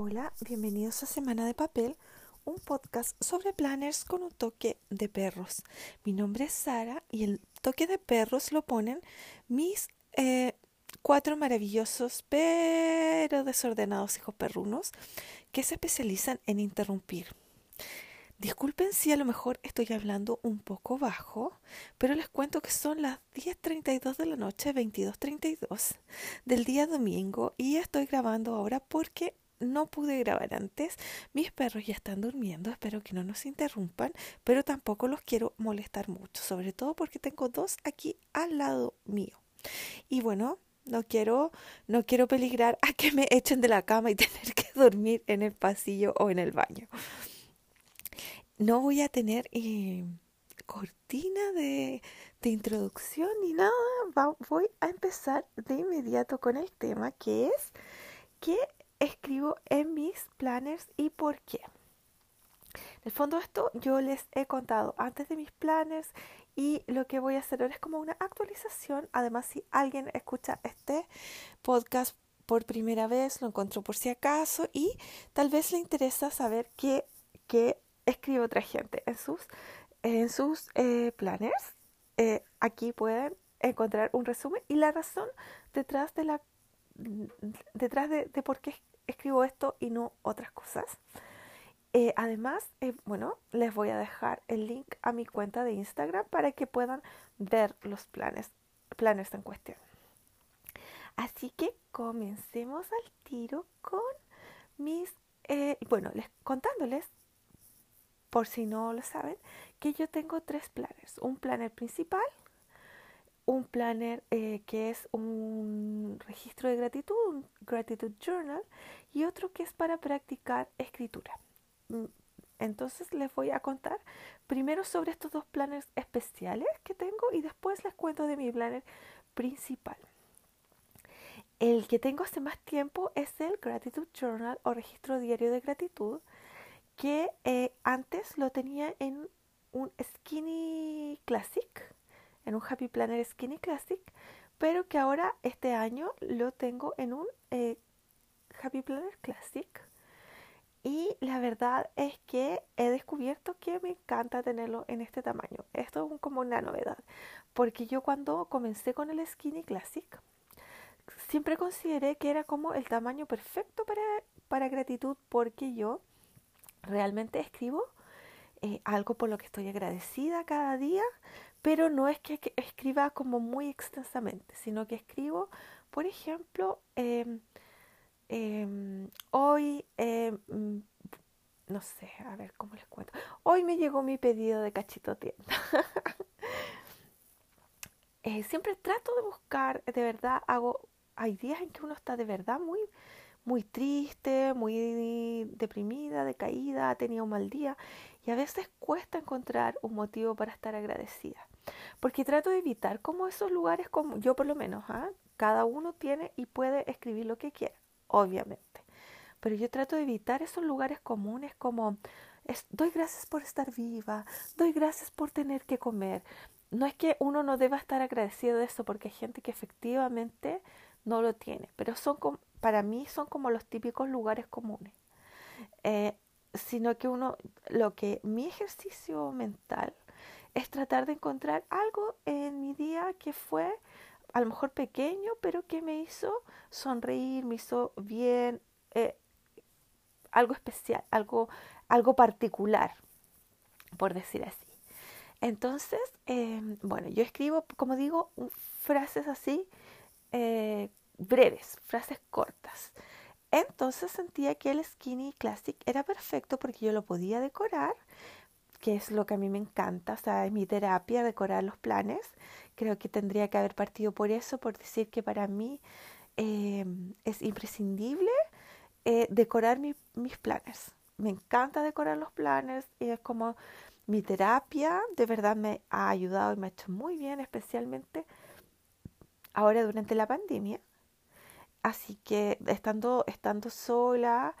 Hola, bienvenidos a Semana de Papel, un podcast sobre planners con un toque de perros. Mi nombre es Sara y el toque de perros lo ponen mis eh, cuatro maravillosos pero desordenados hijos perrunos que se especializan en interrumpir. Disculpen si a lo mejor estoy hablando un poco bajo, pero les cuento que son las 10.32 de la noche, 22.32 del día domingo y estoy grabando ahora porque no pude grabar antes. Mis perros ya están durmiendo, espero que no nos interrumpan, pero tampoco los quiero molestar mucho, sobre todo porque tengo dos aquí al lado mío. Y bueno, no quiero no quiero peligrar a que me echen de la cama y tener que dormir en el pasillo o en el baño. No voy a tener eh, cortina de, de introducción ni nada. voy a empezar de inmediato con el tema que es que escribo en mis planners y por qué. En el fondo esto yo les he contado antes de mis planners y lo que voy a hacer ahora es como una actualización. Además, si alguien escucha este podcast por primera vez, lo encontró por si acaso y tal vez le interesa saber qué, qué escribe otra gente en sus, en sus eh, planners. Eh, aquí pueden encontrar un resumen y la razón detrás de la detrás de, de por qué escribo esto y no otras cosas. Eh, además, eh, bueno, les voy a dejar el link a mi cuenta de Instagram para que puedan ver los planes, planes en cuestión. Así que comencemos al tiro con mis, eh, bueno, les contándoles, por si no lo saben, que yo tengo tres planes. Un planner principal, un planner eh, que es un registro de gratitud, un gratitude journal, y otro que es para practicar escritura. Mm, entonces les voy a contar primero sobre estos dos planners especiales que tengo y después les cuento de mi planner principal. El que tengo hace más tiempo es el Gratitude Journal o registro diario de gratitud, que eh, antes lo tenía en un Skinny Classic en un Happy Planner Skinny Classic, pero que ahora este año lo tengo en un eh, Happy Planner Classic. Y la verdad es que he descubierto que me encanta tenerlo en este tamaño. Esto es como una novedad, porque yo cuando comencé con el Skinny Classic, siempre consideré que era como el tamaño perfecto para, para gratitud, porque yo realmente escribo eh, algo por lo que estoy agradecida cada día, pero no es que escriba como muy extensamente, sino que escribo, por ejemplo, em, em, hoy, em, no sé, a ver cómo les cuento, hoy me llegó mi pedido de cachito tienda. Eh, siempre trato de buscar, de verdad, hago, hay días en que uno está de verdad muy, muy triste, muy deprimida, decaída, ha tenido un mal día y a veces cuesta encontrar un motivo para estar agradecida. Porque trato de evitar como esos lugares, como yo por lo menos, ¿ah? cada uno tiene y puede escribir lo que quiera, obviamente. Pero yo trato de evitar esos lugares comunes como doy gracias por estar viva, doy gracias por tener que comer. No es que uno no deba estar agradecido de eso, porque hay gente que efectivamente no lo tiene, pero son para mí son como los típicos lugares comunes. Eh, sino que uno, lo que mi ejercicio mental es tratar de encontrar algo en mi día que fue a lo mejor pequeño, pero que me hizo sonreír, me hizo bien, eh, algo especial, algo, algo particular, por decir así. Entonces, em, bueno, yo escribo, como digo, frases así, eh, breves, frases cortas. Entonces sentía que el Skinny Classic era perfecto porque yo lo podía decorar, que es lo que a mí me encanta, o sea, es mi terapia decorar los planes. Creo que tendría que haber partido por eso, por decir que para mí em, es imprescindible eh, decorar mis planes. Me encanta decorar los planes y es como mi terapia, de verdad me ha ayudado y me ha hecho muy bien, especialmente ahora durante la pandemia Así que estando, estando sola,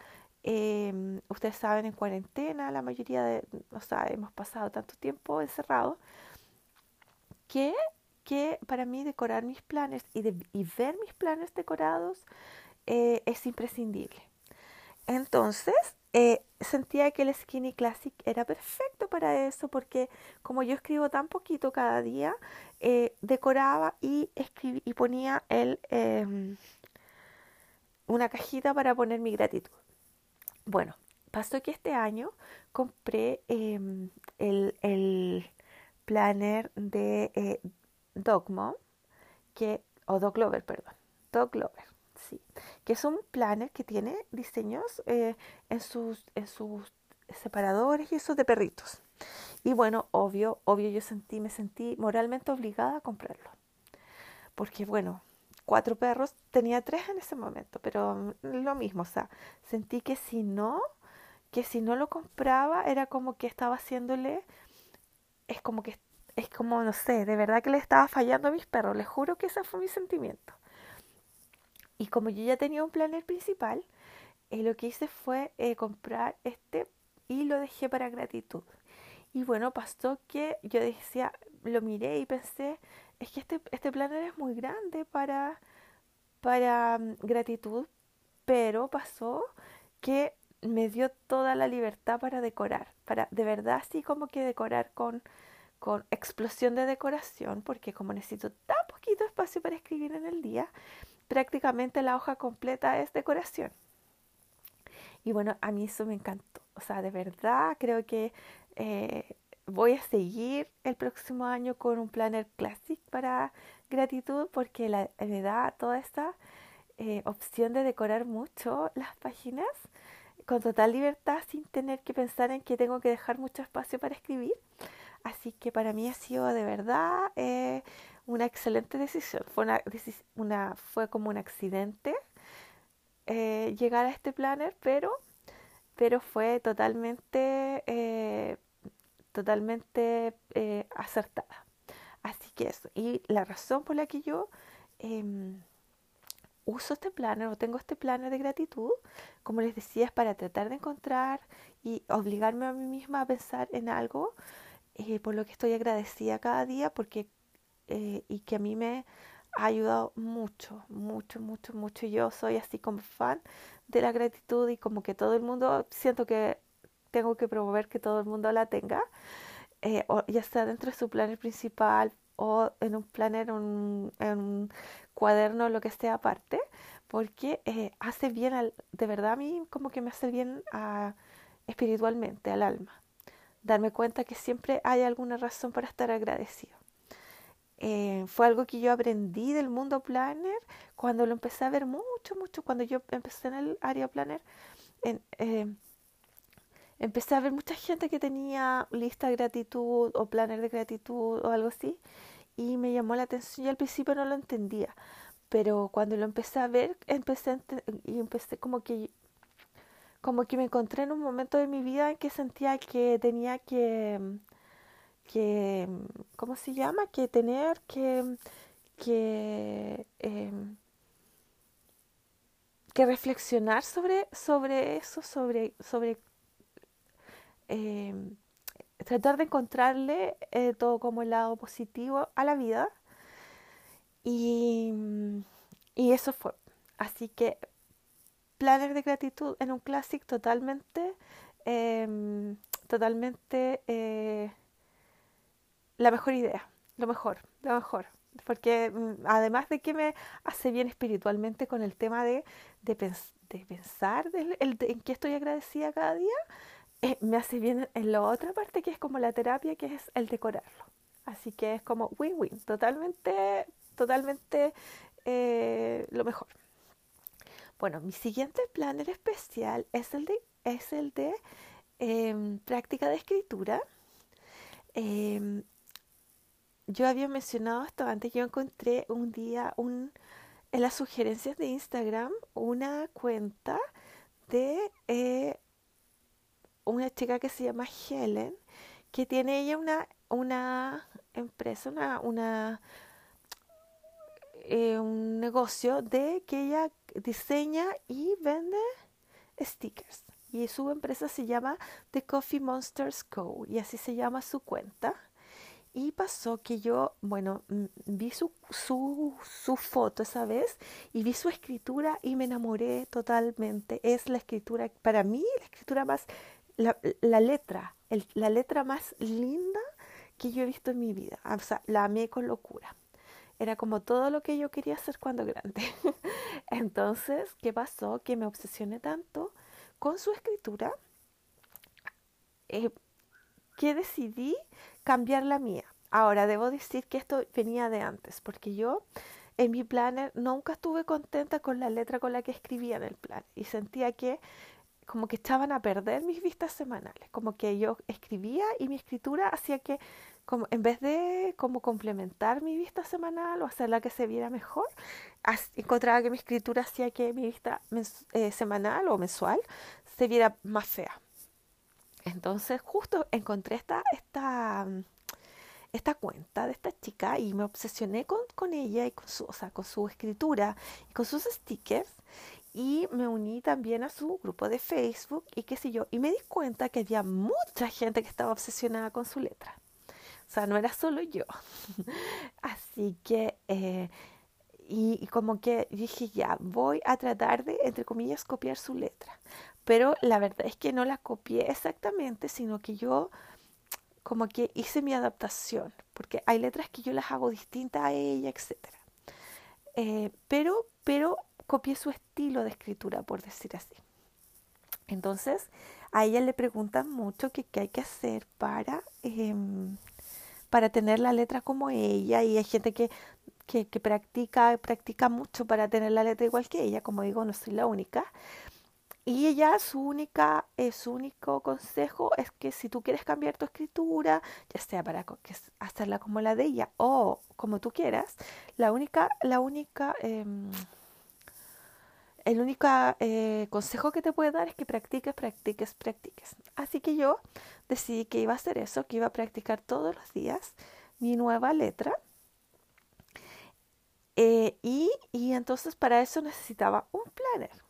em, ustedes saben, en cuarentena, la mayoría de, o sea, hemos pasado tanto tiempo encerrados, que, que para mí decorar mis planes y, ver mis planes decorados eh, es imprescindible. Entonces, eh, sentía que el Skinny Classic era perfecto para eso porque como yo escribo tan poquito cada día, eh, decoraba y, y ponía em, una cajita para poner mi gratitud. Bueno, pasó que este año compré em, el, el, planner de eh, que, o Dog Lover, perdón, Dog Lover, sí, que es un planner que tiene diseños eh, en, sus, en sus separadores y eso de perritos. Y bueno, obvio, obvio yo sentí, me sentí moralmente obligada a comprarlo. Porque bueno, cuatro perros, tenía tres en ese momento, pero lo mismo, o sea, sentí que si no, que si no lo compraba era como que estaba haciéndole, es como que, es como, no sé, de verdad que le estaba fallando a mis perros, les juro que ese fue mi sentimiento. Y como yo ya tenía un planner principal, eh, lo que hice fue eh, comprar este y lo dejé para gratitud. Y bueno, pasó que yo decía, lo miré y pensé, es que este, este planner es muy grande para, para mm, gratitud, pero pasó que me dio toda la libertad para decorar, para de verdad así como que decorar con, con explosión de decoración, porque como necesito tan poquito espacio para escribir en el día, prácticamente la hoja completa es decoración. Y bueno, a mí eso me encantó. O sea, de verdad creo que eh, voy a seguir el próximo año con un planner classic para gratitud porque la, me da toda esta eh, opción de decorar mucho las páginas con total libertad sin tener que pensar en que tengo que dejar mucho espacio para escribir. Así que para mí ha sido de verdad eh, una excelente decisión. Fue, una, una, fue como un accidente eh, llegar a este planner, pero, pero fue totalmente, totalmente acertada. Así que eso. Y la razón por la que yo em, uso este planner o tengo este planner de gratitud, como les decía, es para tratar de encontrar y obligarme a mí misma a pensar en algo por lo que estoy agradecida cada día, porque eh, y que a mí me ha ayudado mucho, mucho, mucho, mucho. Yo soy así como fan de la gratitud y como que todo el mundo, siento que tengo que promover que todo el mundo la tenga, eh, ya sea dentro de su planner principal o en un planner, un, en un cuaderno, lo que sea aparte, porque eh, hace bien, al, de verdad a mí como que me hace bien a, espiritualmente al alma. Darme cuenta que siempre hay alguna razón para estar agradecido. Eh, fue algo que yo aprendí del mundo planner cuando lo empecé a ver mucho, mucho, cuando yo empecé en el área planner, eh, empecé a ver mucha gente que tenía lista de gratitud o planner de gratitud o algo así y me llamó la atención y al principio no lo entendía, pero cuando lo empecé a ver, empecé y empecé como que como que me encontré en un momento de mi vida en que sentía que tenía que que, ¿cómo se llama? Que tener que, que, em, que reflexionar sobre, sobre eso, sobre, sobre em, tratar de encontrarle eh, todo como el lado positivo a la vida. Y, y eso fue. Así que planes de gratitud en un clásico totalmente, em, totalmente eh, la mejor idea, lo mejor, lo mejor. Porque mm, además de que me hace bien espiritualmente con el tema de, de, pensar en qué estoy agradecida cada día, eh, me hace bien en la otra parte que es como la terapia, que es el decorarlo. Así que es como win-win, totalmente, totalmente eh, lo mejor. Bueno, mi siguiente planner especial es el de, es el de em, práctica de escritura. Em, yo había mencionado esto antes, yo encontré un día un, en las sugerencias de Instagram una cuenta de eh, una chica que se llama Helen, que tiene ella una, una empresa, una, una eh, un negocio de que ella diseña y vende stickers. Y su empresa se llama The Coffee Monsters Co. Y así se llama su cuenta. Y pasó que yo, bueno, vi su, su, su, foto esa vez y vi su escritura y me enamoré totalmente. Es la escritura, para mí, la escritura más, la, letra, la letra más linda que yo he visto en mi vida. O sea, la amé con locura. Era como todo lo que yo quería hacer cuando grande. Entonces, ¿qué pasó? Que me obsesioné tanto con su escritura eh, que decidí cambiar la mía. Ahora, debo decir que esto venía de antes, porque yo en mi planner nunca estuve contenta con la letra con la que escribía en el plan y sentía que como que estaban a perder mis vistas semanales, como que yo escribía y mi escritura hacía que como en vez de como complementar mi vista semanal o hacerla que se viera mejor, encontraba que mi escritura hacía que mi vista eh, semanal o mensual se viera más fea. Entonces justo encontré esta, esta, esta cuenta de esta chica y me obsesioné con, con ella y con su, o sea, con su escritura y con sus stickers y me uní también a su grupo de Facebook y qué sé yo, y me di cuenta que había mucha gente que estaba obsesionada con su letra. O sea, no era solo yo. Así que, eh, y, como que dije, ya, voy a tratar de, entre comillas, copiar su letra. Pero la verdad es que no la copié exactamente, sino que yo como que hice mi adaptación, porque hay letras que yo las hago distintas a ella, etc. Eh, pero, pero copié su estilo de escritura, por decir así. Entonces, a ella le preguntan mucho qué hay que hacer para em, para tener la letra como ella y hay gente que, que, practica, practica mucho para tener la letra igual que ella, como digo, no soy la única. Y ella, su única, eh, único consejo es que si tú quieres cambiar tu escritura, ya sea para hacerla como la de ella o como tú quieras, la única, la única, em, el único eh, consejo que te puede dar es que practiques, practiques, practiques. Así que yo decidí que iba a hacer eso, que iba a practicar todos los días mi nueva letra. Eh, y, y entonces para eso necesitaba un planner.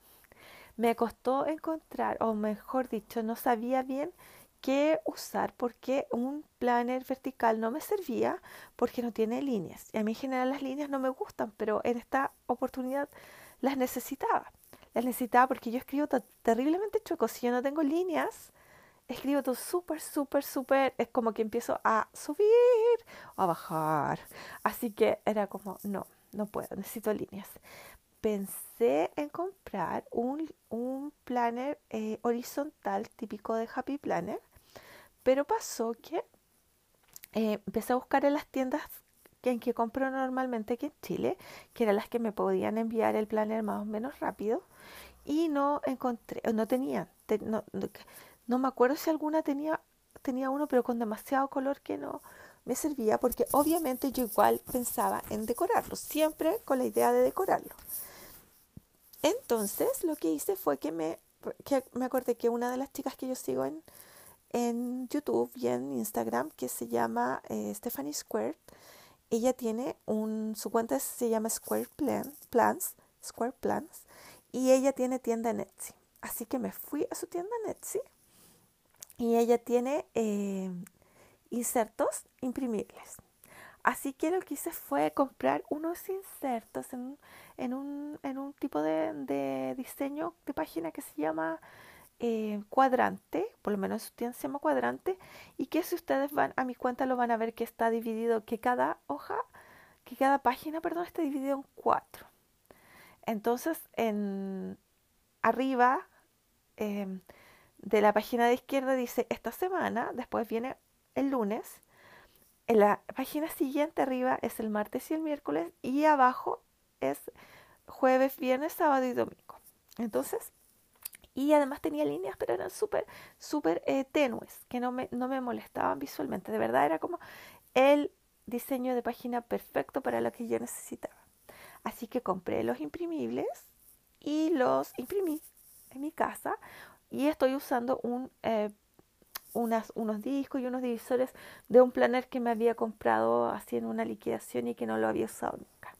Me costó encontrar, o mejor dicho, no sabía bien qué usar porque un planner vertical no me servía porque no tiene líneas. Y a mí en general las líneas no me gustan, pero en esta oportunidad las necesitaba. Las necesitaba porque yo escribo terriblemente chueco. Si yo no tengo líneas, escribo todo súper, súper, súper. Es como que empiezo a subir o a bajar. Así que era como, no, no puedo, necesito líneas. Pensé en comprar un, un planner eh, horizontal típico de Happy Planner, pero pasó que eh, empecé a buscar en las tiendas en que compro normalmente aquí en Chile, que eran las que me podían enviar el planner más o menos rápido, y no encontré, no tenía, no, no, me acuerdo si alguna tenía, tenía uno, pero con demasiado color que no me servía, porque obviamente yo igual pensaba en decorarlo, siempre con la idea de decorarlo. Entonces lo que hice fue que me, que me acordé que una de las chicas que yo sigo en, en YouTube y en Instagram, que se llama eh, Stephanie Square, ella tiene un, su cuenta se llama Square Plans, Square Plans, y ella tiene tienda en Etsy. Así que me fui a su tienda en Etsy y ella tiene eh, insertos imprimibles. Así que lo que hice fue comprar unos insertos en, en, un, en un tipo de, de diseño de página que se llama eh, cuadrante, por lo menos su tienda se llama cuadrante, y que si ustedes van a mi cuenta lo van a ver que está dividido, que cada hoja, que cada página, perdón, está dividido en cuatro. Entonces, en arriba em, de la página de izquierda dice esta semana, después viene el lunes, en la página siguiente arriba es el martes y el miércoles, y abajo es jueves, viernes, sábado y domingo. Entonces, y además tenía líneas, pero eran súper, súper eh, tenues, que no me, no me molestaban visualmente. De verdad era como el diseño de página perfecto para lo que yo necesitaba. Así que compré los imprimibles y los imprimí en mi casa y estoy usando eh, unos discos y unos divisores de un planner que me había comprado así en una liquidación y que no lo había usado nunca.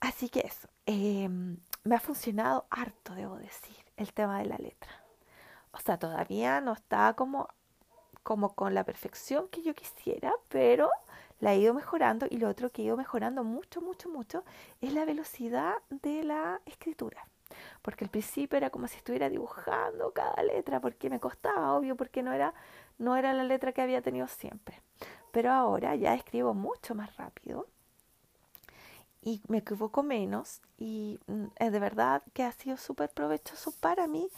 Así que eso, em, me ha funcionado harto, debo decir el tema de la letra. O sea, todavía no está como como con la perfección que yo quisiera, pero la he ido mejorando y lo otro que he ido mejorando mucho, mucho, mucho es la velocidad de la escritura. Porque al principio era como si estuviera dibujando cada letra, porque me costaba, obvio, porque no era, no era la letra que había tenido siempre. Pero ahora ya escribo mucho más rápido y me equivoco menos y mm, es de verdad que ha sido súper provechoso para mí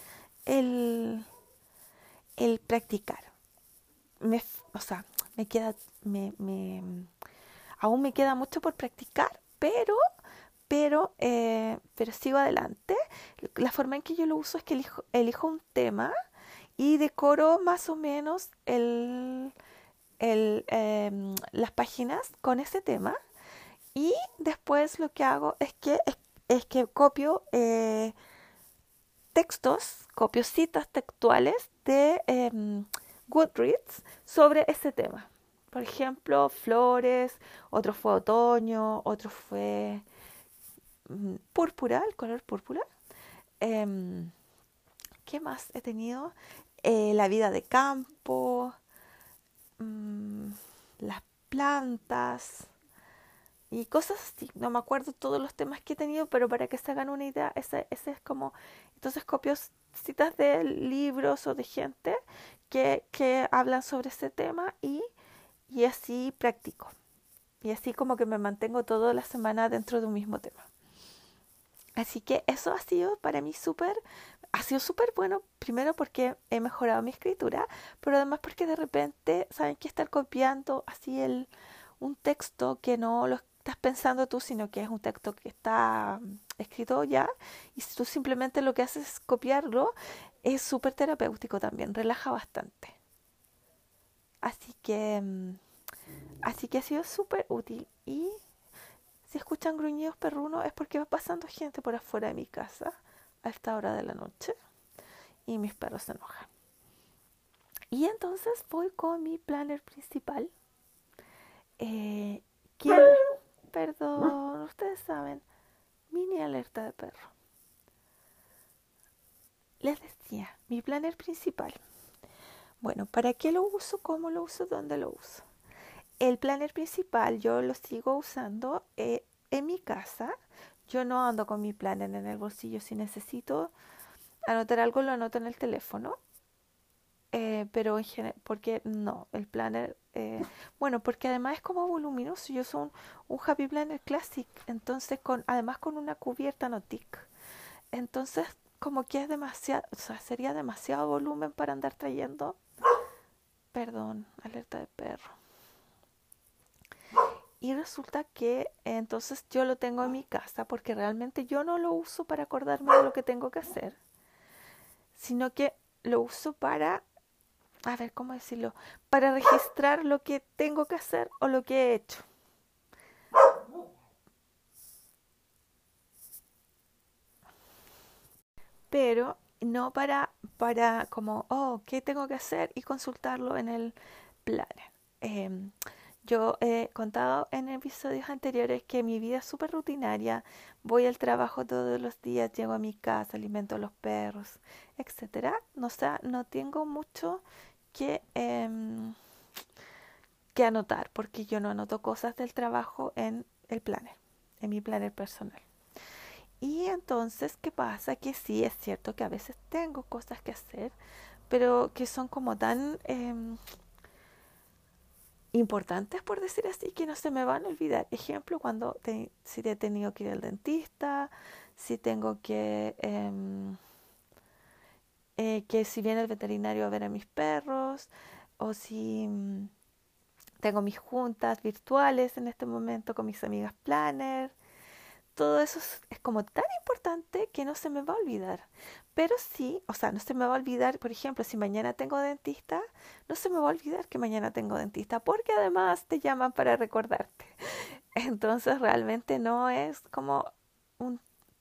el, el practicar. Me, o sea, me queda, me, me, aún me queda mucho por practicar, pero, pero, eh, pero sigo adelante. La forma en que yo lo uso es que elijo, elijo un tema y decoro más o menos el, el, em, las páginas con ese tema y después lo que hago es que, es, que copio eh, textos, copio citas textuales de em, Goodreads sobre ese tema. Por ejemplo, flores, otro fue otoño, otro fue mm, púrpura, el color púrpura. Em, ¿Qué más he tenido? Eh, la vida de campo, mm, las plantas y cosas así. No me acuerdo todos los temas que he tenido, pero para que se hagan una idea, ese, ese es como... Entonces copio citas de libros o de gente que, que hablan sobre ese tema y, y así practico. Y así como que me mantengo toda la semana dentro de un mismo tema. Así que eso ha sido para mí súper, ha sido súper bueno, primero porque he mejorado mi escritura, pero además porque de repente, ¿saben que estar copiando así el, un texto que no lo estás pensando tú, sino que es un texto que está mm, escrito ya, y si tú simplemente lo que haces es copiarlo, es súper terapéutico también, relaja bastante. Así que, mm, así que ha sido súper útil. Y si escuchan gruñidos perrunos es porque va pasando gente por afuera de mi casa a esta hora de la noche y mis perros se enojan. Y entonces voy con mi planner principal. Eh, perdón, ustedes saben, mini alerta de perro. Les decía, mi planner principal. Bueno, ¿para qué lo uso? ¿Cómo lo uso? ¿Dónde lo uso? El planner principal yo lo sigo usando eh, en mi casa. Yo no ando con mi planner en el bolsillo. Si necesito anotar algo, lo anoto en el teléfono. Eh, pero en general, porque no, el planner, eh, bueno, porque además es como voluminoso. Yo soy un, un Happy Planner Classic, entonces con, además con una cubierta no tic. Entonces como que es demasiado, o sea, sería demasiado volumen para andar trayendo. Perdón, alerta de perro. Y resulta que entonces yo lo tengo en mi casa porque realmente yo no lo uso para acordarme de lo que tengo que hacer, sino que lo uso para, a ver, ¿cómo decirlo? Para registrar lo que tengo que hacer o lo que he hecho. pero no para, para como, oh, ¿qué tengo que hacer? y consultarlo en el planner. Em, yo he contado en episodios anteriores que mi vida es súper rutinaria, voy al trabajo todos los días, llego a mi casa, alimento a los perros, etcétera. No, no tengo mucho que, em, que anotar, porque yo no anoto cosas del trabajo en el planner, en mi planner personal. Y entonces, ¿qué pasa? Que sí, es cierto que a veces tengo cosas que hacer, pero que son como tan em, importantes, por decir así, que no se me van a olvidar. Ejemplo, cuando si he tenido que ir al dentista, si tengo que... Em, eh, que si viene el veterinario a ver a mis perros, o si mm, tengo mis juntas virtuales en este momento con mis amigas planner, todo eso es, como tan importante que no se me va a olvidar. Pero sí, o sea, no se me va a olvidar, por ejemplo, si mañana tengo dentista, no se me va a olvidar que mañana tengo dentista, porque además te llaman para recordarte. Entonces realmente no es como un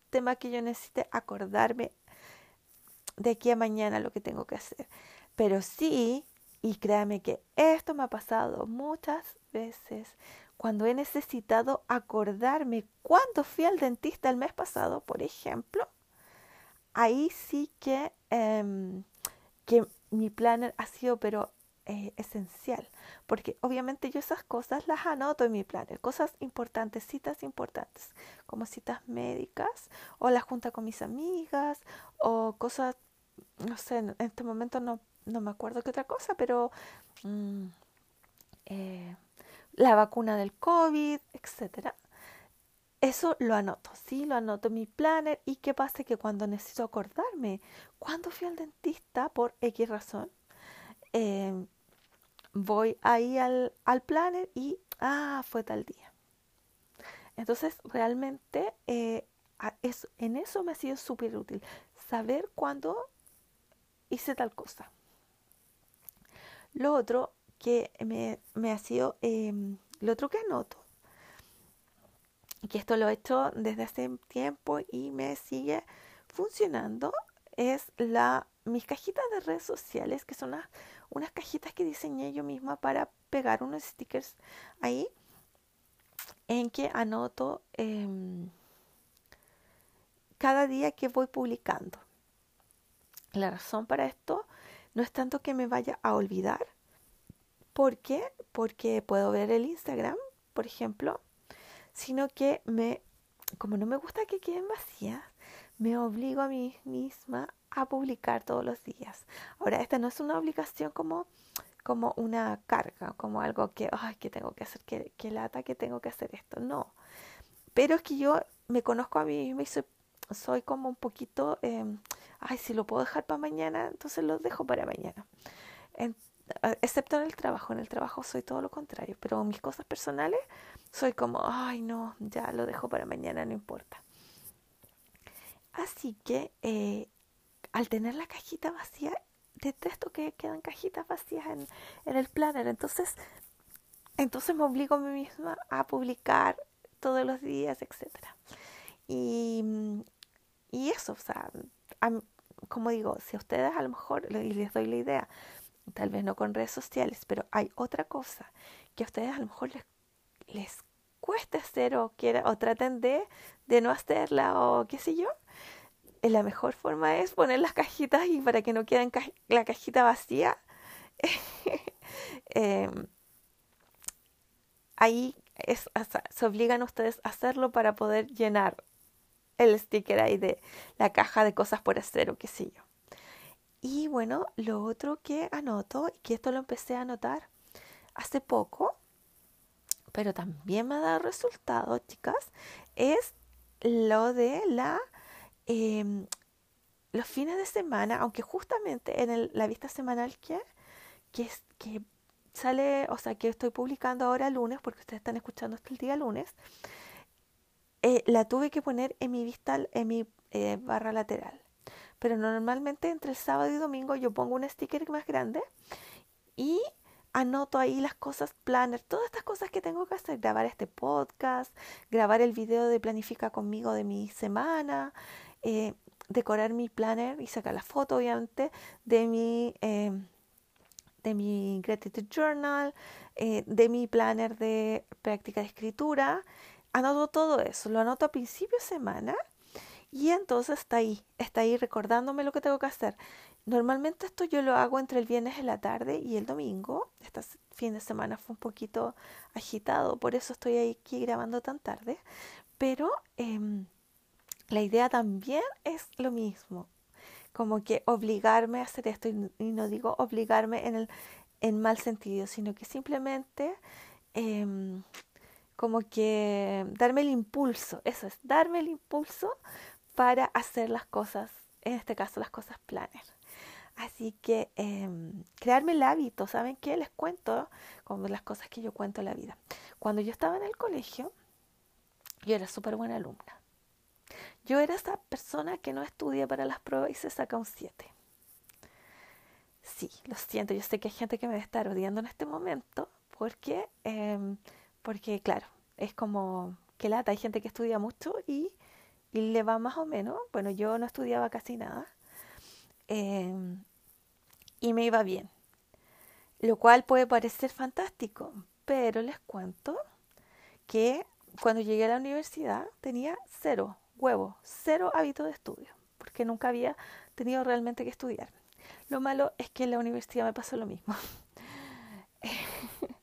tema que yo necesite acordarme de aquí a mañana lo que tengo que hacer. Pero sí, y créame que esto me ha pasado muchas veces, cuando he necesitado acordarme cuándo fui al dentista el mes pasado, por ejemplo, ahí sí que, em, que mi planner ha sido pero eh, esencial, porque obviamente yo esas cosas las anoto en mi planner, cosas importantes, citas importantes, como citas médicas o la junta con mis amigas o cosas, no sé, en este momento no, no me acuerdo qué otra cosa, pero mm, eh, la vacuna del COVID, etcétera. Eso lo anoto, sí, lo anoto en mi planner. ¿Y qué pasa? Que cuando necesito acordarme, cuando fui al dentista por X razón, eh, voy ahí al, al, planner y, ah, fue tal día. Entonces, realmente, eh, en eso me ha sido súper útil, saber cuándo hice tal cosa. Lo otro que me, me ha sido, eh, lo otro que anoto, que esto lo he hecho desde hace tiempo y me sigue funcionando, es la, mis cajitas de redes sociales, que son unas, unas cajitas que diseñé yo misma para pegar unos stickers ahí, en que anoto eh, cada día que voy publicando. La razón para esto no es tanto que me vaya a olvidar. ¿Por qué? Porque puedo ver el Instagram, por ejemplo, sino que me, como no me gusta que queden vacías, me obligo a mí misma a publicar todos los días. Ahora, esta no es una obligación como, como una carga, como algo que, ay, que tengo que hacer, que, que lata, que tengo que hacer esto. No. Pero es que yo me conozco a mí misma y soy, soy como un poquito, eh, ay, si lo puedo dejar para mañana, entonces lo dejo para mañana. Excepto en el trabajo, en el trabajo soy todo lo contrario, pero mis cosas personales soy como, ay no, ya lo dejo para mañana, no importa. Así que eh, al tener la cajita vacía, detesto que quedan cajitas vacías en, en el planner, entonces, entonces me obligo a mí misma a publicar todos los días, etc. Y, y eso, o sea, como digo, si a ustedes a lo mejor, y les doy la idea, tal vez no con redes sociales, pero hay otra cosa que a ustedes a lo mejor les, les cueste hacer o, quiera, o traten de, de no hacerla o qué sé yo, eh, la mejor forma es poner las cajitas y para que no queden la cajita vacía, eh, ahí es, se obligan ustedes a hacerlo para poder llenar el sticker ahí de la caja de cosas por hacer o qué sé yo. Y bueno, lo otro que anoto, y que esto lo empecé a anotar hace poco, pero también me ha dado resultados, chicas, es lo de la eh, los fines de semana, aunque justamente en el, la vista semanal que, que, que sale, o sea, que estoy publicando ahora lunes, porque ustedes están escuchando hasta el día lunes, eh, la tuve que poner en mi vista, en mi eh, barra lateral. Pero normalmente entre el sábado y domingo yo pongo un sticker más grande y anoto ahí las cosas, planner, todas estas cosas que tengo que hacer, grabar este podcast, grabar el video de planifica conmigo de mi semana, eh, decorar mi planner y sacar la foto obviamente de mi eh, de mi gratitude journal, eh, de mi planner de práctica de escritura, anoto todo eso, lo anoto a principio de semana y entonces está ahí, está ahí recordándome lo que tengo que hacer. Normalmente esto yo lo hago entre el viernes en la tarde y el domingo. Este fin de semana fue un poquito agitado, por eso estoy aquí grabando tan tarde. Pero eh, la idea también es lo mismo, como que obligarme a hacer esto, y, no digo obligarme en el en mal sentido, sino que simplemente eh, como que darme el impulso, eso es, darme el impulso para hacer las cosas, en este caso las cosas planner. Así que eh, crearme el hábito, ¿saben qué? Les cuento como las cosas que yo cuento en la vida. Cuando yo estaba en el colegio, yo era súper buena alumna. Yo era esa persona que no estudia para las pruebas y se saca un 7. Sí, lo siento, yo sé que hay gente que me va a estar odiando en este momento porque, eh, porque claro, es como que lata, hay gente que estudia mucho y le va más o menos. Bueno, yo no estudiaba casi nada em, y me iba bien, lo cual puede parecer fantástico, pero les cuento que cuando llegué a la universidad tenía cero huevo, cero hábito de estudio, porque nunca había tenido realmente que estudiar. Lo malo es que en la universidad me pasó lo mismo.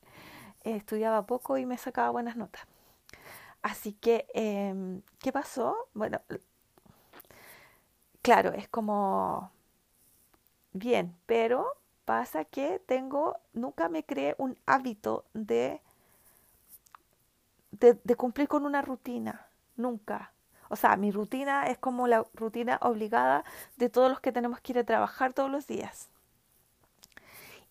estudiaba poco y me sacaba buenas notas. Así que, em, ¿qué pasó? Bueno, claro, es como bien, pero pasa que tengo, nunca me creé un hábito de, de, de cumplir con una rutina, nunca. O sea, mi rutina es como la rutina obligada de todos los que tenemos que ir a trabajar todos los días.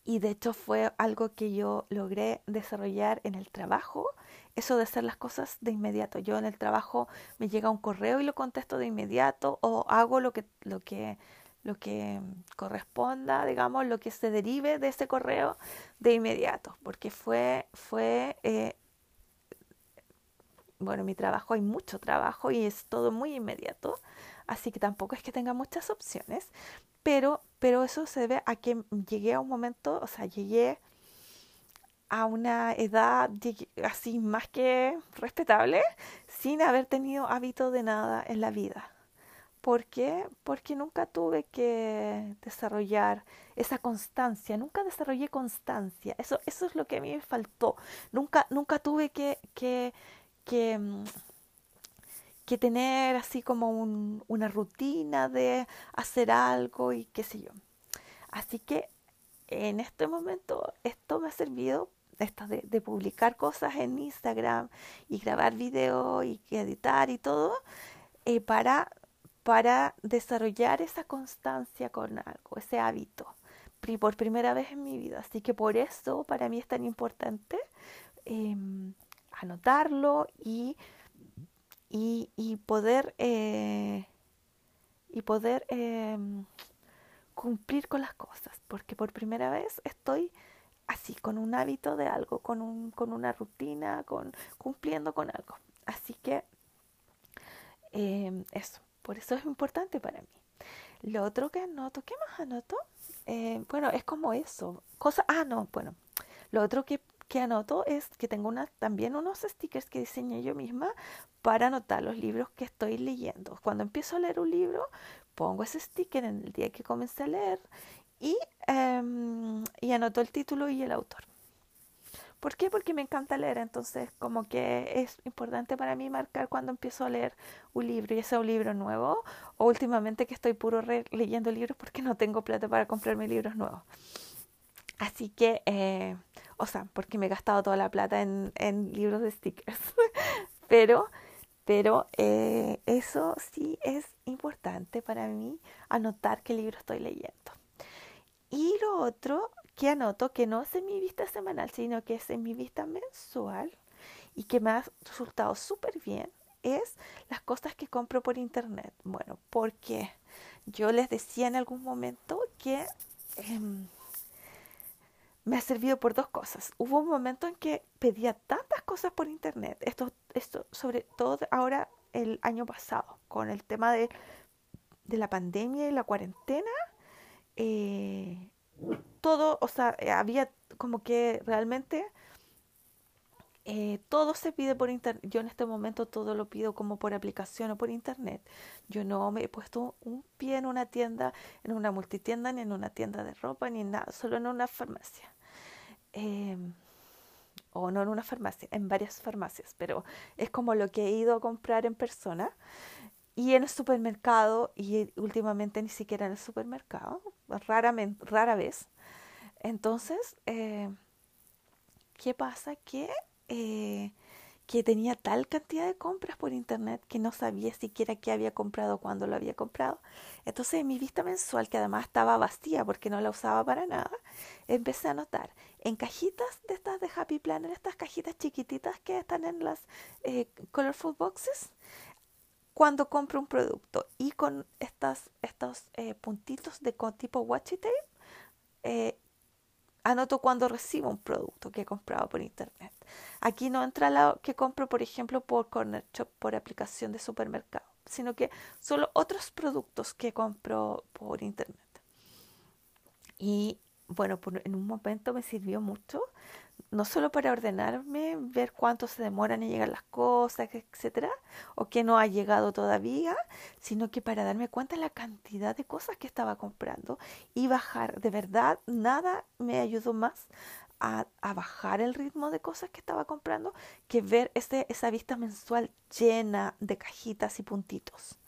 Y de hecho fue algo que yo logré desarrollar en el trabajo, eso de hacer las cosas de inmediato. Yo en el trabajo me llega un correo y lo contesto de inmediato o hago lo que, lo que, lo que corresponda, digamos, lo que se derive de ese correo de inmediato, porque fue, fue eh, bueno, en mi trabajo hay mucho trabajo y es todo muy inmediato, así que tampoco es que tenga muchas opciones, pero, pero eso se debe a que llegué a un momento, o sea, llegué a una edad así más que respetable sin haber tenido hábito de nada en la vida. ¿Por qué? Porque nunca tuve que desarrollar esa constancia, nunca desarrollé constancia. Eso, eso es lo que a mí me faltó. Nunca, nunca tuve que, que que, mm, que tener así como un, una rutina de hacer algo y qué sé yo. Así que en este momento esto me ha servido esto de, publicar cosas en Instagram y grabar video y editar y todo eh, para, para desarrollar esa constancia con algo, ese hábito por primera vez en mi vida. Así que por eso para mí es tan importante eh, anotarlo y, y, poder, eh, y poder em, cumplir con las cosas, porque por primera vez estoy así, con un hábito de algo, con, un, con una rutina, con, cumpliendo con algo. Así que em, eso, por eso es importante para mí. Lo otro que anoto, ¿qué más anoto? Eh, bueno, es como eso. Cosa, ah, no, bueno. Lo otro que que anoto es que tengo una, también unos stickers que diseñé yo misma para anotar los libros que estoy leyendo. Cuando empiezo a leer un libro, pongo ese sticker en el día que comencé a leer y, em, y anoto el título y el autor. ¿Por qué? Porque me encanta leer, entonces como que es importante para mí marcar cuando empiezo a leer un libro y ese es un libro nuevo o últimamente que estoy puro leyendo libros porque no tengo plata para comprarme libros nuevos. Así que eh, o sea, porque me he gastado toda la plata en libros de stickers. pero pero eh, eso sí es importante para mí, anotar qué libro estoy leyendo. Y lo otro que anoto, que no es en mi vista semanal, sino que es en mi vista mensual y que me ha resultado súper bien, es las cosas que compro por internet. Bueno, porque yo les decía en algún momento que... Em, me ha servido por dos cosas. Hubo un momento en que pedía tantas cosas por internet, esto, esto sobre todo ahora el año pasado, con el tema de, de la pandemia y la cuarentena, eh, todo, o sea, eh, había como que realmente eh, todo se pide por internet. Yo en este momento todo lo pido como por aplicación o por internet. Yo no me he puesto un pie en una tienda, en una multitienda, ni en una tienda de ropa, ni nada, solo en una farmacia. Em, o no en una farmacia, en varias farmacias, pero es como lo que he ido a comprar en persona y en el supermercado y últimamente ni siquiera en el supermercado, raramente, rara vez. Entonces, eh, ¿qué pasa? Que eh, que tenía tal cantidad de compras por internet que no sabía siquiera qué había comprado cuando lo había comprado. Entonces en mi vista mensual, que además estaba vacía porque no la usaba para nada, empecé a notar en cajitas de estas de Happy Planner, estas cajitas chiquititas que están en las eh, Colorful Boxes, cuando compro un producto y con estas, estos eh, puntitos de tipo washi tape, anoto cuando recibo un producto que he comprado por internet. Aquí no entra lo que compro, por ejemplo, por Corner Shop, por aplicación de supermercado, sino que solo otros productos que compro por internet. Y bueno, en un momento me sirvió mucho no solo para ordenarme, ver cuánto se demoran en llegar las cosas, etcétera, o que no ha llegado todavía, sino que para darme cuenta de la cantidad de cosas que estaba comprando y bajar. De verdad, nada me ayudó más a, bajar el ritmo de cosas que estaba comprando que ver ese, esa vista mensual llena de cajitas y puntitos.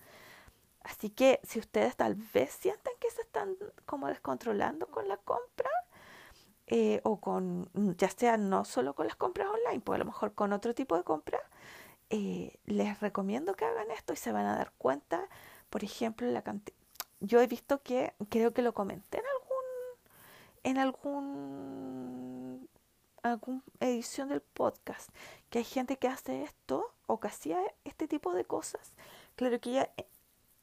Así que si ustedes tal vez sienten que se están como descontrolando con la compra, eh, o con, ya sea no solo con las compras online, pues a lo mejor con otro tipo de compras, eh, les recomiendo que hagan esto y se van a dar cuenta, por ejemplo, la cantidad. Yo he visto que, creo que lo comenté en algún, en algún, edición del podcast, que hay gente que hace esto o que hacía este tipo de cosas. Claro que ya,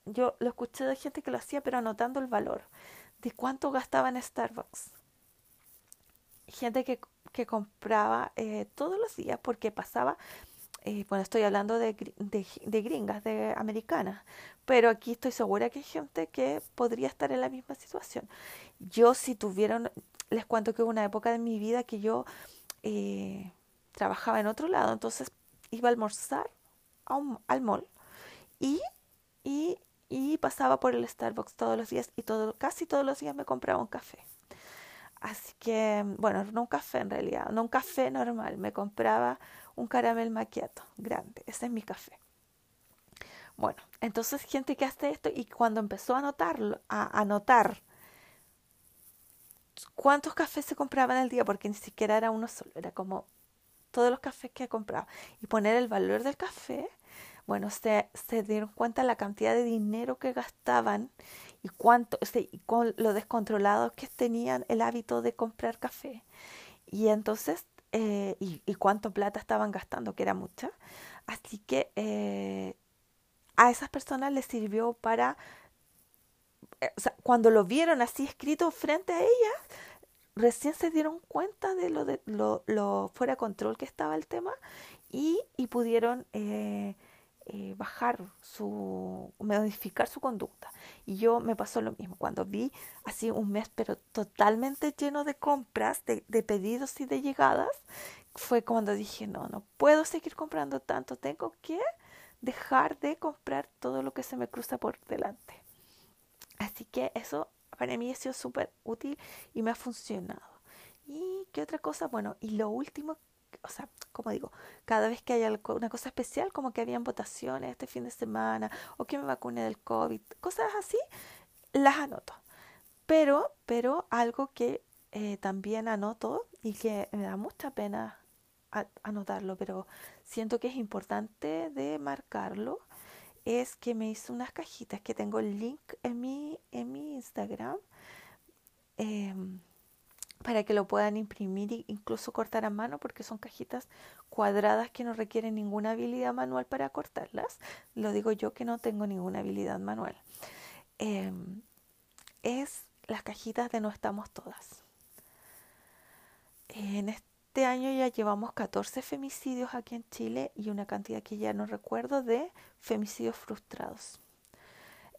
yo lo escuché de gente que lo hacía, pero anotando el valor de cuánto gastaba en Starbucks. Gente que, que compraba eh, todos los días porque pasaba eh, bueno, estoy hablando de, de, gringas, de americanas, pero aquí estoy segura que hay gente que podría estar en la misma situación. Yo si tuvieron, les cuento que hubo una época de mi vida que yo eh, trabajaba en otro lado, entonces iba a almorzar a un, al mall y, y, y pasaba por el Starbucks todos los días y todo, casi todos los días me compraba un café. Así que, bueno, no un café en realidad, no un café normal, me compraba un caramel maquiato grande. Ese es mi café. Bueno, entonces gente que hace esto y cuando empezó a anotarlo, a anotar cuántos cafés se compraban al día, porque ni siquiera era uno solo, era como todos los cafés que compraba y poner el valor del café, bueno, se, se dieron cuenta la cantidad de dinero que gastaban y cuánto, y con lo descontrolados que tenían el hábito de comprar café. Y entonces eh, y, cuánto plata estaban gastando, que era mucha. Así que eh, a esas personas les sirvió para, eh, cuando lo vieron así escrito frente a ellas, recién se dieron cuenta de lo, de, lo, lo fuera de control que estaba el tema y, y pudieron eh, bajar su, modificar su conducta. Y yo me pasó lo mismo, cuando vi así un mes, pero totalmente lleno de compras, de, de pedidos y de llegadas, fue cuando dije, no, no puedo seguir comprando tanto, tengo que dejar de comprar todo lo que se me cruza por delante. Así que eso para mí ha sido súper útil y me ha funcionado. ¿Y qué otra cosa? Bueno, y lo último o sea, como digo, cada vez que hay una cosa especial, como que habían votaciones este fin de semana, o que me vacune del COVID, cosas así, las anoto. Pero, pero algo que eh, también anoto y que me da mucha pena anotarlo, pero siento que es importante de marcarlo, es que me hice unas cajitas que tengo el link en mi, en mi Instagram. Eh, para que lo puedan imprimir e incluso cortar a mano porque son cajitas cuadradas que no requieren ninguna habilidad manual para cortarlas. Lo digo yo que no tengo ninguna habilidad manual. Em, es las cajitas de No estamos todas. En este año ya llevamos 14 femicidios aquí en Chile y una cantidad que ya no recuerdo de femicidios frustrados.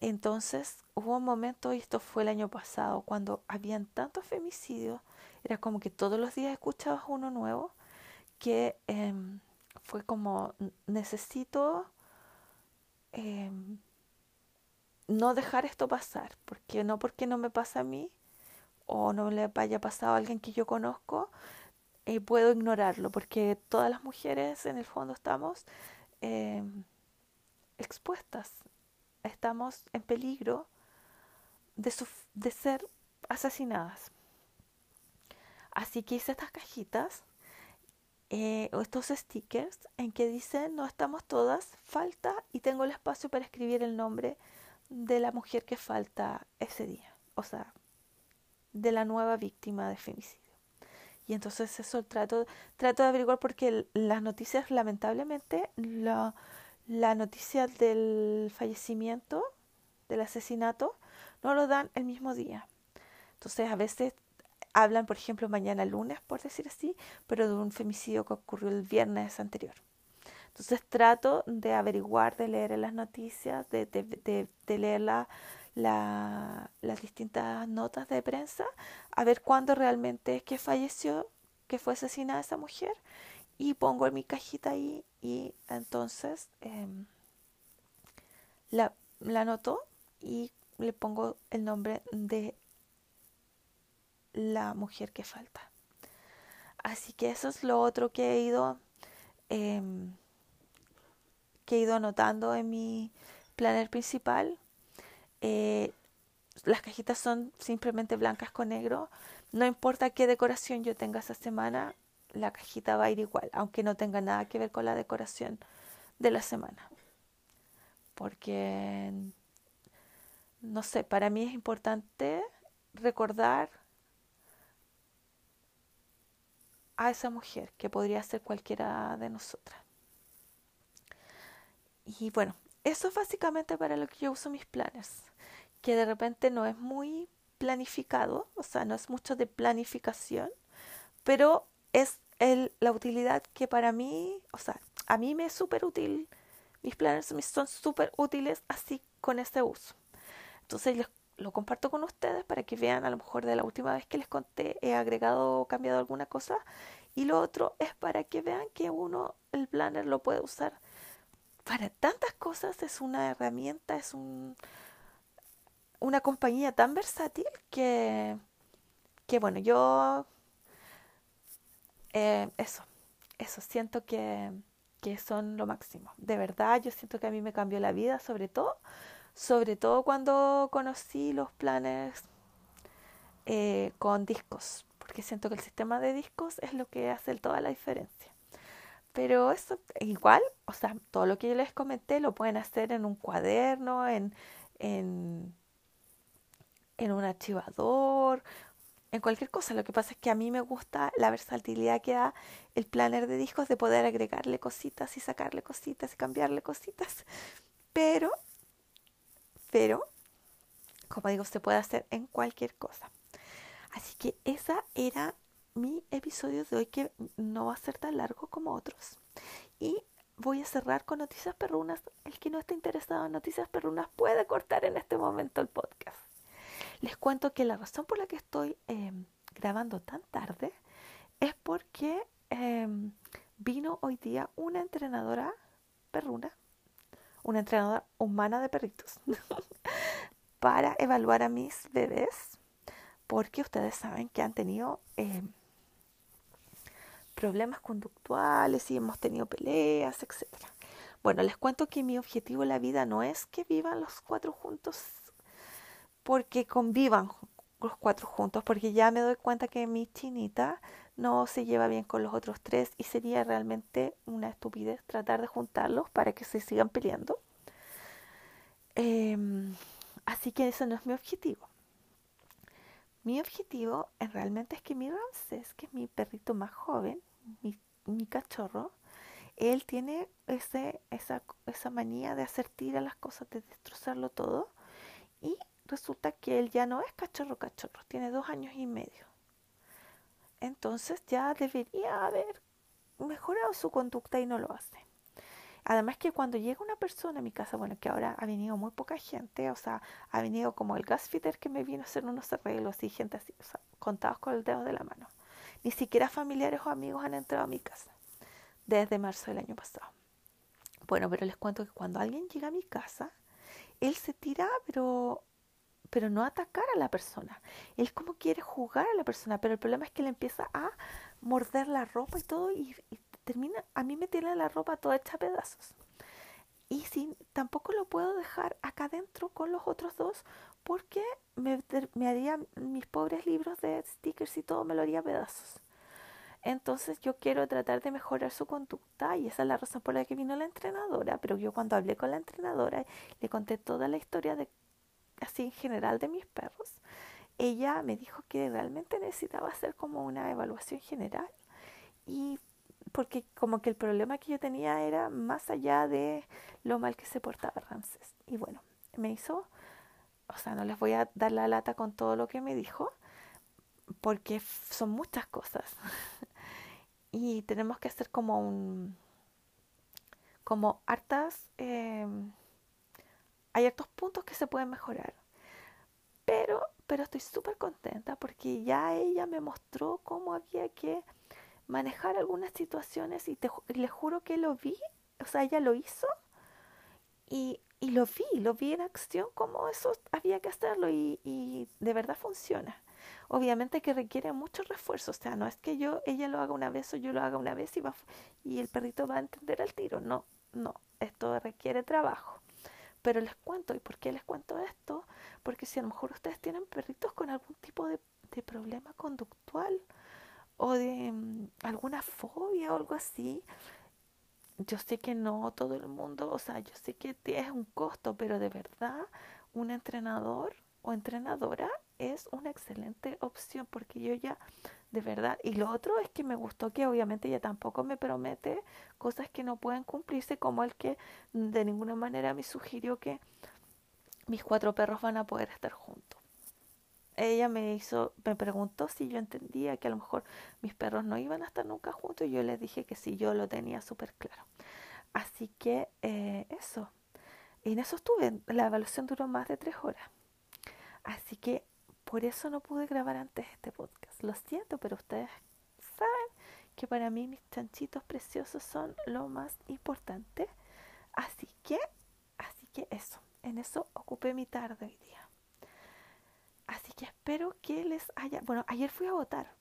Entonces hubo un momento, y esto fue el año pasado, cuando habían tantos femicidios era como que todos los días escuchabas uno nuevo, que em, fue como, necesito em, no dejar esto pasar, porque no porque no me pasa a mí o no le haya pasado a alguien que yo conozco, eh, puedo ignorarlo, porque todas las mujeres en el fondo estamos em, expuestas, estamos en peligro de, de ser asesinadas. Así que hice estas cajitas eh, o estos stickers en que dicen no estamos todas, falta y tengo el espacio para escribir el nombre de la mujer que falta ese día, o sea, de la nueva víctima de femicidio. Y entonces eso trato, trato de averiguar porque las noticias, lamentablemente, la, la noticia del fallecimiento, del asesinato, no lo dan el mismo día. Entonces a veces hablan, por ejemplo, mañana lunes, por decir así, pero de un femicidio que ocurrió el viernes anterior. Entonces trato de averiguar, de leer las noticias, de, de, leer las distintas notas de prensa, a ver cuándo realmente es que falleció, que fue asesinada esa mujer, y pongo en mi cajita ahí y entonces em, la, la anoto y le pongo el nombre de la mujer que falta. Así que eso es lo otro que he ido, eh, que he ido anotando en mi planner principal. Eh, las cajitas son simplemente blancas con negro. No importa qué decoración yo tenga esa semana, la cajita va a ir igual, aunque no tenga nada que ver con la decoración de la semana. Porque, no sé, para mí es importante recordar a esa mujer, que podría ser cualquiera de nosotras. Y bueno, eso es básicamente para lo que yo uso mis planes, que de repente no es muy planificado, o sea, no es mucho de planificación, pero es el, la utilidad que para mí, o sea, a mí me es súper útil, mis planes son súper útiles así con este uso. Entonces les lo comparto con ustedes para que vean a lo mejor de la última vez que les conté he agregado o cambiado alguna cosa. Y lo otro es para que vean que uno el planner lo puede usar para tantas cosas. Es una herramienta es un una compañía tan versátil que que bueno yo eh, eso eso siento que que son lo máximo. De verdad yo siento que a mí me cambió la vida sobre todo sobre todo cuando conocí los planes eh, con discos, porque siento que el sistema de discos es lo que hace toda la diferencia. Pero eso igual, o sea, todo lo que yo les comenté lo pueden hacer en un cuaderno, en, en, en un archivador, en cualquier cosa. Lo que pasa es que a mí me gusta la versatilidad que da el planner de discos de poder agregarle cositas y sacarle cositas y cambiarle cositas. Pero pero, como digo, se puede hacer en cualquier cosa. Así que esa era mi episodio de hoy que no va a ser tan largo como otros. Y voy a cerrar con noticias perrunas. El que no esté interesado en noticias perrunas puede cortar en este momento el podcast. Les cuento que la razón por la que estoy em, grabando tan tarde es porque em, vino hoy día una entrenadora perruna una entrenadora humana de perritos para evaluar a mis bebés porque ustedes saben que han tenido eh, problemas conductuales y hemos tenido peleas, etc. Bueno, les cuento que mi objetivo en la vida no es que vivan los cuatro juntos porque convivan los cuatro juntos, porque ya me doy cuenta que mi chinita no se lleva bien con los otros tres y sería realmente una estupidez tratar de juntarlos para que se sigan peleando. Em, así que eso no es mi objetivo. Mi objetivo en realmente es que mi Ramses, que es mi perrito más joven, mi, mi cachorro, él tiene ese, esa, esa manía de hacer tira las cosas, de destrozarlo todo. Y resulta que él ya no es cachorro cachorro, tiene dos años y medio entonces ya debería haber mejorado su conducta y no lo hace. Además que cuando llega una persona a mi casa, bueno, que ahora ha venido muy poca gente, o sea, ha venido como el gasfitter que me vino a hacer unos arreglos y gente así, o sea, contados con el dedo de la mano. Ni siquiera familiares o amigos han entrado a mi casa desde marzo del año pasado. Bueno, pero les cuento que cuando alguien llega a mi casa, él se tira, pero pero no atacar a la persona. Él como quiere jugar a la persona, pero el problema es que le empieza a morder la ropa y todo y, termina, a mí me tiene la ropa toda hecha pedazos. Y sin, tampoco lo puedo dejar acá adentro con los otros dos porque me, me haría mis pobres libros de stickers y todo me lo haría pedazos. Entonces yo quiero tratar de mejorar su conducta y esa es la razón por la que vino la entrenadora. Pero yo cuando hablé con la entrenadora le conté toda la historia de así en general de mis perros, ella me dijo que realmente necesitaba hacer como una evaluación general y porque como que el problema que yo tenía era más allá de lo mal que se portaba Ramses. Y bueno, me hizo, o sea, no les voy a dar la lata con todo lo que me dijo, porque son muchas cosas. y tenemos que hacer como un, como hartas, eh, hay otros puntos que se pueden mejorar. Pero, pero estoy súper contenta porque ya ella me mostró cómo había que manejar algunas situaciones y, te, le juro que lo vi, o sea, ella lo hizo y, y lo vi, lo vi en acción, cómo eso había que hacerlo y, y de verdad funciona. obviamente que requiere mucho refuerzo, o sea, no es que yo, ella lo haga una vez o yo lo haga una vez y, va, y el perrito va a entender al tiro, no, no, esto requiere trabajo. Pero les cuento, ¿y por qué les cuento esto? Porque si a lo mejor ustedes tienen perritos con algún tipo de, de problema conductual o de um, alguna fobia o algo así, yo sé que no todo el mundo, o sea, yo sé que es un costo, pero de verdad un entrenador o entrenadora es una excelente opción porque yo ya de verdad. Y lo otro es que me gustó que obviamente ella tampoco me promete cosas que no pueden cumplirse como el que de ninguna manera me sugirió que mis cuatro perros van a poder estar juntos. Ella me hizo me preguntó si yo entendía que a lo mejor mis perros no iban a estar nunca juntos y yo le dije que sí yo lo tenía súper claro. Así que eh, eso. Y en eso estuve la evaluación duró más de tres horas. Así que por eso no pude grabar antes este podcast. Lo siento, pero ustedes saben que para mí mis chanchitos preciosos son lo más importante. Así que, así que eso, en eso ocupé mi tarde hoy día. Así que espero que les haya, bueno, ayer fui a votar.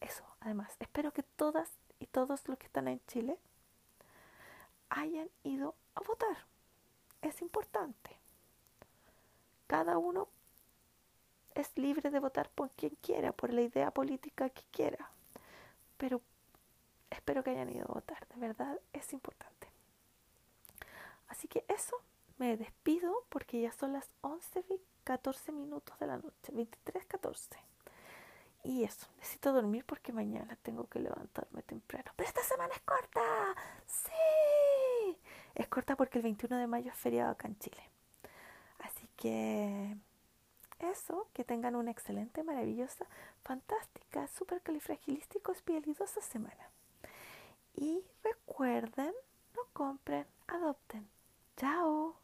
Eso, además, espero que todas y todos los que están en Chile hayan ido a votar. Es importante. Cada uno es libre de votar por quien quiera, por la idea política que quiera. Pero espero que hayan ido a votar, de verdad es importante. Así que eso, me despido porque ya son las 11 y 14 minutos de la noche, 23, 14. Y eso, necesito dormir porque mañana tengo que levantarme temprano. Pero esta semana es corta. Sí. Es corta porque el 21 de mayo es feriado acá en Chile. Así que eso, que tengan una excelente, maravillosa, fantástica, super califragilístico, espialidosa semana. Y recuerden, no compren, adopten. Chao.